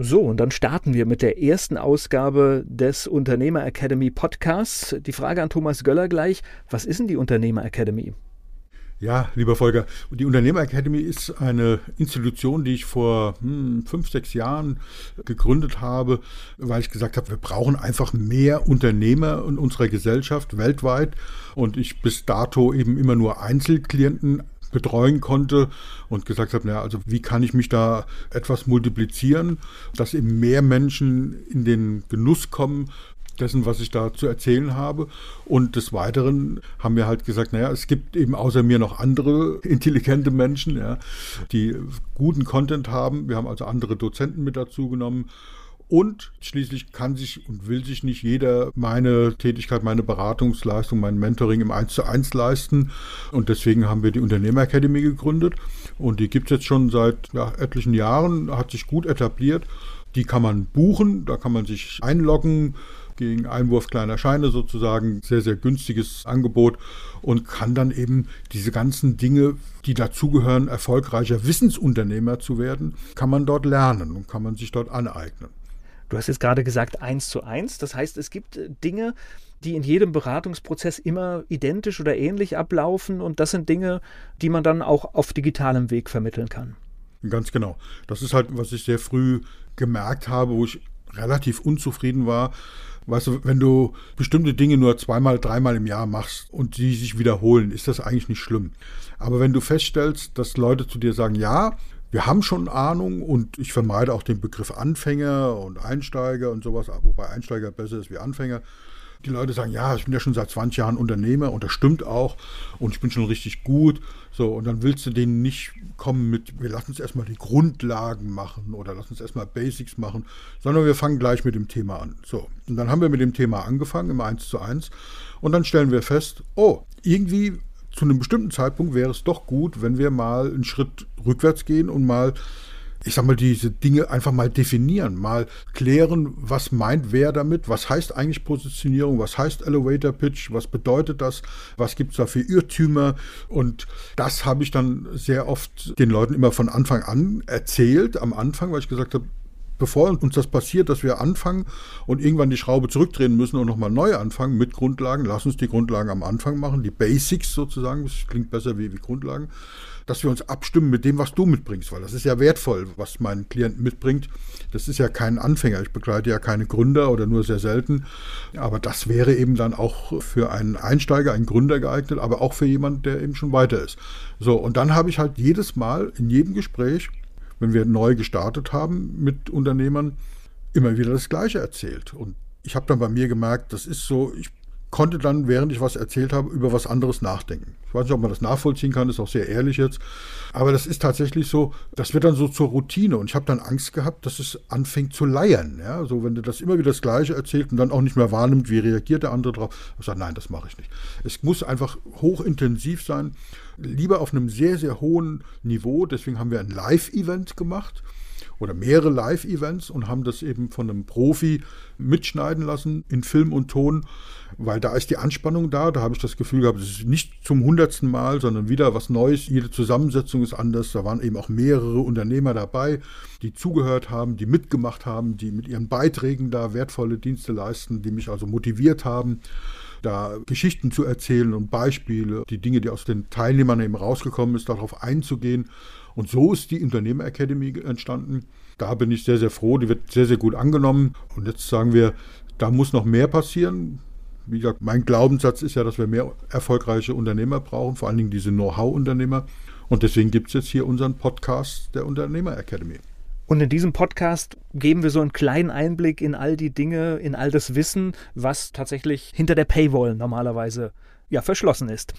So, und dann starten wir mit der ersten Ausgabe des Unternehmer Academy Podcasts. Die Frage an Thomas Göller gleich, was ist denn die Unternehmer Academy? Ja, lieber Volker, die Unternehmer Academy ist eine Institution, die ich vor hm, fünf, sechs Jahren gegründet habe, weil ich gesagt habe, wir brauchen einfach mehr Unternehmer in unserer Gesellschaft weltweit. Und ich bis dato eben immer nur Einzelklienten betreuen konnte und gesagt habe, naja, also wie kann ich mich da etwas multiplizieren, dass eben mehr Menschen in den Genuss kommen dessen, was ich da zu erzählen habe. Und des Weiteren haben wir halt gesagt, naja, es gibt eben außer mir noch andere intelligente Menschen, ja, die guten Content haben. Wir haben also andere Dozenten mit dazu genommen und schließlich kann sich und will sich nicht jeder meine Tätigkeit, meine Beratungsleistung, mein Mentoring im 1 zu 1 leisten. Und deswegen haben wir die Unternehmer Academy gegründet. Und die gibt es jetzt schon seit ja, etlichen Jahren, hat sich gut etabliert. Die kann man buchen, da kann man sich einloggen gegen Einwurf kleiner Scheine sozusagen. Sehr, sehr günstiges Angebot und kann dann eben diese ganzen Dinge, die dazugehören, erfolgreicher Wissensunternehmer zu werden, kann man dort lernen und kann man sich dort aneignen. Du hast jetzt gerade gesagt eins zu eins. Das heißt, es gibt äh, Dinge, die in jedem Beratungsprozess immer identisch oder ähnlich ablaufen und das sind Dinge, die man dann auch auf digitalem Weg vermitteln kann. Ganz genau. Das ist halt, was ich sehr früh gemerkt habe, wo ich relativ unzufrieden war. Weißt du, wenn du bestimmte Dinge nur zweimal, dreimal im Jahr machst und die sich wiederholen, ist das eigentlich nicht schlimm. Aber wenn du feststellst, dass Leute zu dir sagen, ja, wir haben schon Ahnung und ich vermeide auch den Begriff Anfänger und Einsteiger und sowas, wobei Einsteiger besser ist wie Anfänger. Die Leute sagen, ja, ich bin ja schon seit 20 Jahren Unternehmer und das stimmt auch und ich bin schon richtig gut. So, und dann willst du denen nicht kommen mit, wir lassen uns erstmal die Grundlagen machen oder lassen uns erstmal Basics machen, sondern wir fangen gleich mit dem Thema an. So, und dann haben wir mit dem Thema angefangen im 1 zu 1 und dann stellen wir fest, oh, irgendwie zu einem bestimmten Zeitpunkt wäre es doch gut, wenn wir mal einen Schritt rückwärts gehen und mal, ich sag mal, diese Dinge einfach mal definieren, mal klären, was meint wer damit, was heißt eigentlich Positionierung, was heißt Elevator Pitch, was bedeutet das, was gibt es da für Irrtümer? Und das habe ich dann sehr oft den Leuten immer von Anfang an erzählt, am Anfang, weil ich gesagt habe, bevor uns das passiert, dass wir anfangen und irgendwann die Schraube zurückdrehen müssen und nochmal neu anfangen mit Grundlagen, lass uns die Grundlagen am Anfang machen, die Basics sozusagen, das klingt besser wie, wie Grundlagen, dass wir uns abstimmen mit dem, was du mitbringst, weil das ist ja wertvoll, was mein Klient mitbringt. Das ist ja kein Anfänger, ich begleite ja keine Gründer oder nur sehr selten, aber das wäre eben dann auch für einen Einsteiger, einen Gründer geeignet, aber auch für jemanden, der eben schon weiter ist. So, und dann habe ich halt jedes Mal in jedem Gespräch wenn wir neu gestartet haben mit Unternehmern, immer wieder das Gleiche erzählt. Und ich habe dann bei mir gemerkt, das ist so, ich konnte dann, während ich was erzählt habe, über was anderes nachdenken. Ich weiß nicht, ob man das nachvollziehen kann, ist auch sehr ehrlich jetzt. Aber das ist tatsächlich so, das wird dann so zur Routine. Und ich habe dann Angst gehabt, dass es anfängt zu leiern. Ja? So, wenn du das immer wieder das Gleiche erzählt und dann auch nicht mehr wahrnimmt, wie reagiert der andere drauf. Ich sage, nein, das mache ich nicht. Es muss einfach hochintensiv sein, lieber auf einem sehr, sehr hohen Niveau. Deswegen haben wir ein Live-Event gemacht oder mehrere Live-Events und haben das eben von einem Profi mitschneiden lassen in Film und Ton, weil da ist die Anspannung da. Da habe ich das Gefühl gehabt, es ist nicht zum hundertsten Mal, sondern wieder was Neues. Jede Zusammensetzung ist anders. Da waren eben auch mehrere Unternehmer dabei, die zugehört haben, die mitgemacht haben, die mit ihren Beiträgen da wertvolle Dienste leisten, die mich also motiviert haben da Geschichten zu erzählen und Beispiele, die Dinge, die aus den Teilnehmern eben rausgekommen ist, darauf einzugehen und so ist die Unternehmer Academy entstanden. Da bin ich sehr, sehr froh. Die wird sehr, sehr gut angenommen. Und jetzt sagen wir, da muss noch mehr passieren. Wie gesagt, mein Glaubenssatz ist ja, dass wir mehr erfolgreiche Unternehmer brauchen, vor allen Dingen diese Know-how-Unternehmer. Und deswegen gibt es jetzt hier unseren Podcast der Unternehmer Academy. Und in diesem Podcast geben wir so einen kleinen Einblick in all die Dinge, in all das Wissen, was tatsächlich hinter der Paywall normalerweise ja verschlossen ist.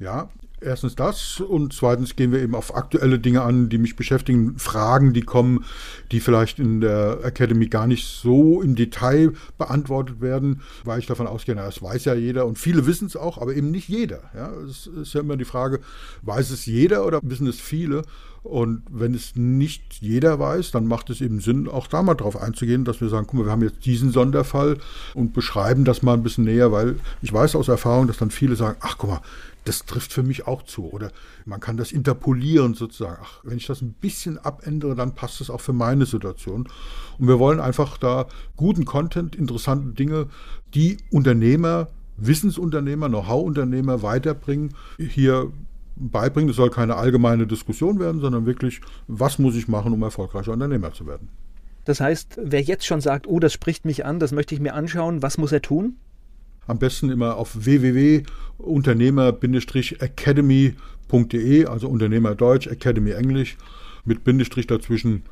Ja, Erstens das und zweitens gehen wir eben auf aktuelle Dinge an, die mich beschäftigen, Fragen, die kommen, die vielleicht in der Academy gar nicht so im Detail beantwortet werden, weil ich davon ausgehe, na, das weiß ja jeder und viele wissen es auch, aber eben nicht jeder. Ja, es ist ja immer die Frage, weiß es jeder oder wissen es viele? Und wenn es nicht jeder weiß, dann macht es eben Sinn, auch da mal drauf einzugehen, dass wir sagen, guck mal, wir haben jetzt diesen Sonderfall und beschreiben das mal ein bisschen näher, weil ich weiß aus Erfahrung, dass dann viele sagen, ach guck mal, das trifft für mich auch zu. Oder man kann das interpolieren sozusagen. Ach, wenn ich das ein bisschen abändere, dann passt das auch für meine Situation. Und wir wollen einfach da guten Content, interessante Dinge, die Unternehmer, Wissensunternehmer, Know-how-Unternehmer weiterbringen, hier beibringen. Es soll keine allgemeine Diskussion werden, sondern wirklich, was muss ich machen, um erfolgreicher Unternehmer zu werden. Das heißt, wer jetzt schon sagt, oh, das spricht mich an, das möchte ich mir anschauen, was muss er tun? Am besten immer auf www.unternehmer-academy.de, also Unternehmer Deutsch, Academy Englisch, mit Bindestrich dazwischen.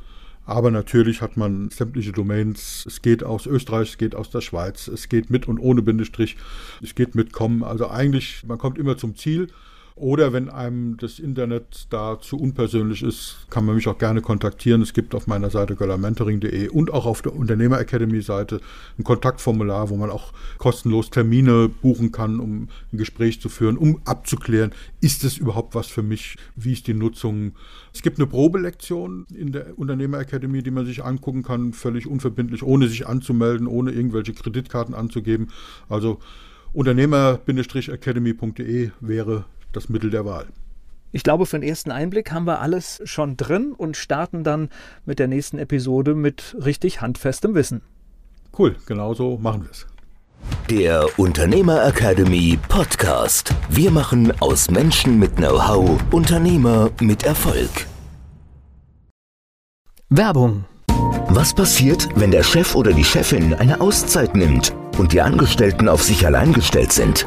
Aber natürlich hat man sämtliche Domains. Es geht aus Österreich, es geht aus der Schweiz, es geht mit und ohne Bindestrich, es geht mit kommen. Also eigentlich, man kommt immer zum Ziel. Oder wenn einem das Internet da zu unpersönlich ist, kann man mich auch gerne kontaktieren. Es gibt auf meiner Seite göllermentoring.de und auch auf der Unternehmer Academy Seite ein Kontaktformular, wo man auch kostenlos Termine buchen kann, um ein Gespräch zu führen, um abzuklären, ist es überhaupt was für mich? Wie ist die Nutzung? Es gibt eine Probelektion in der Unternehmer Academy, die man sich angucken kann, völlig unverbindlich, ohne sich anzumelden, ohne irgendwelche Kreditkarten anzugeben. Also Unternehmer-academy.de wäre das Mittel der Wahl. Ich glaube, für den ersten Einblick haben wir alles schon drin und starten dann mit der nächsten Episode mit richtig handfestem Wissen. Cool, genauso machen wir es. Der Unternehmer Academy Podcast. Wir machen aus Menschen mit Know-how Unternehmer mit Erfolg. Werbung. Was passiert, wenn der Chef oder die Chefin eine Auszeit nimmt? und die Angestellten auf sich allein gestellt sind.